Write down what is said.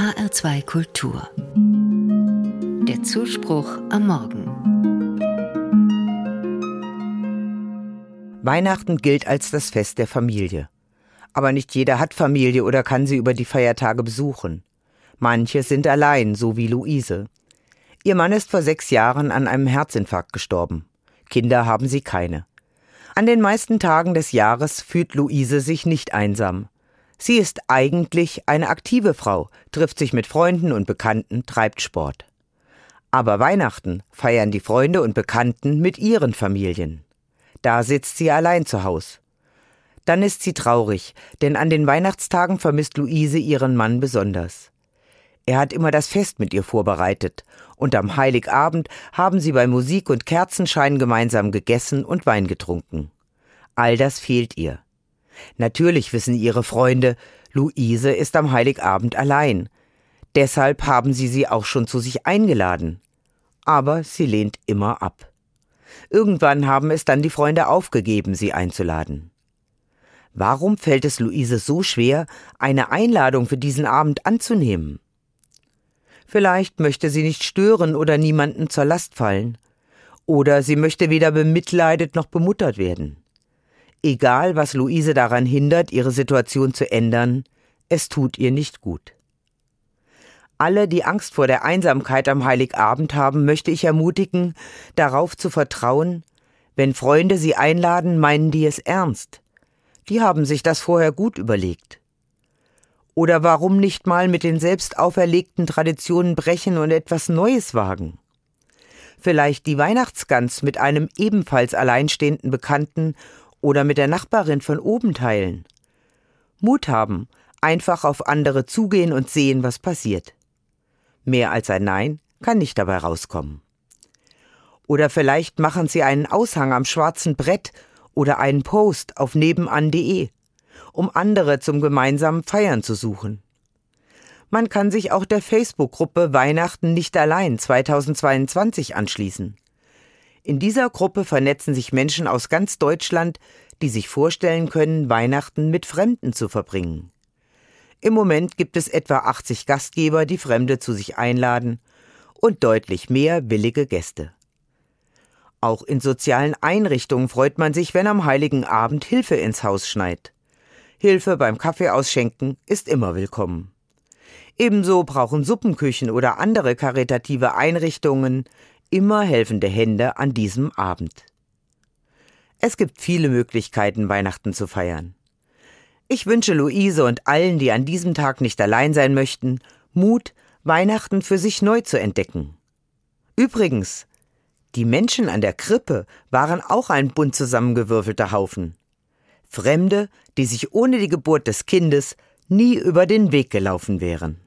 HR2 Kultur. Der Zuspruch am Morgen. Weihnachten gilt als das Fest der Familie. Aber nicht jeder hat Familie oder kann sie über die Feiertage besuchen. Manche sind allein, so wie Luise. Ihr Mann ist vor sechs Jahren an einem Herzinfarkt gestorben. Kinder haben sie keine. An den meisten Tagen des Jahres fühlt Luise sich nicht einsam. Sie ist eigentlich eine aktive Frau, trifft sich mit Freunden und Bekannten, treibt Sport. Aber Weihnachten feiern die Freunde und Bekannten mit ihren Familien. Da sitzt sie allein zu Haus. Dann ist sie traurig, denn an den Weihnachtstagen vermisst Luise ihren Mann besonders. Er hat immer das Fest mit ihr vorbereitet, und am Heiligabend haben sie bei Musik und Kerzenschein gemeinsam gegessen und Wein getrunken. All das fehlt ihr. Natürlich wissen ihre Freunde, Luise ist am Heiligabend allein. Deshalb haben sie sie auch schon zu sich eingeladen. Aber sie lehnt immer ab. Irgendwann haben es dann die Freunde aufgegeben, sie einzuladen. Warum fällt es Luise so schwer, eine Einladung für diesen Abend anzunehmen? Vielleicht möchte sie nicht stören oder niemanden zur Last fallen. Oder sie möchte weder bemitleidet noch bemuttert werden. Egal, was Luise daran hindert, ihre Situation zu ändern, es tut ihr nicht gut. Alle, die Angst vor der Einsamkeit am Heiligabend haben, möchte ich ermutigen, darauf zu vertrauen, wenn Freunde sie einladen, meinen die es ernst. Die haben sich das vorher gut überlegt. Oder warum nicht mal mit den selbst auferlegten Traditionen brechen und etwas Neues wagen? Vielleicht die Weihnachtsgans mit einem ebenfalls alleinstehenden Bekannten oder mit der Nachbarin von oben teilen. Mut haben, einfach auf andere zugehen und sehen, was passiert. Mehr als ein Nein kann nicht dabei rauskommen. Oder vielleicht machen Sie einen Aushang am schwarzen Brett oder einen Post auf nebenan.de, um andere zum gemeinsamen Feiern zu suchen. Man kann sich auch der Facebook-Gruppe Weihnachten nicht allein 2022 anschließen. In dieser Gruppe vernetzen sich Menschen aus ganz Deutschland, die sich vorstellen können, Weihnachten mit Fremden zu verbringen. Im Moment gibt es etwa 80 Gastgeber, die Fremde zu sich einladen und deutlich mehr willige Gäste. Auch in sozialen Einrichtungen freut man sich, wenn am heiligen Abend Hilfe ins Haus schneit. Hilfe beim Kaffeeausschenken ist immer willkommen. Ebenso brauchen Suppenküchen oder andere karitative Einrichtungen immer helfende Hände an diesem Abend. Es gibt viele Möglichkeiten, Weihnachten zu feiern. Ich wünsche Luise und allen, die an diesem Tag nicht allein sein möchten, Mut, Weihnachten für sich neu zu entdecken. Übrigens, die Menschen an der Krippe waren auch ein bunt zusammengewürfelter Haufen. Fremde, die sich ohne die Geburt des Kindes nie über den Weg gelaufen wären.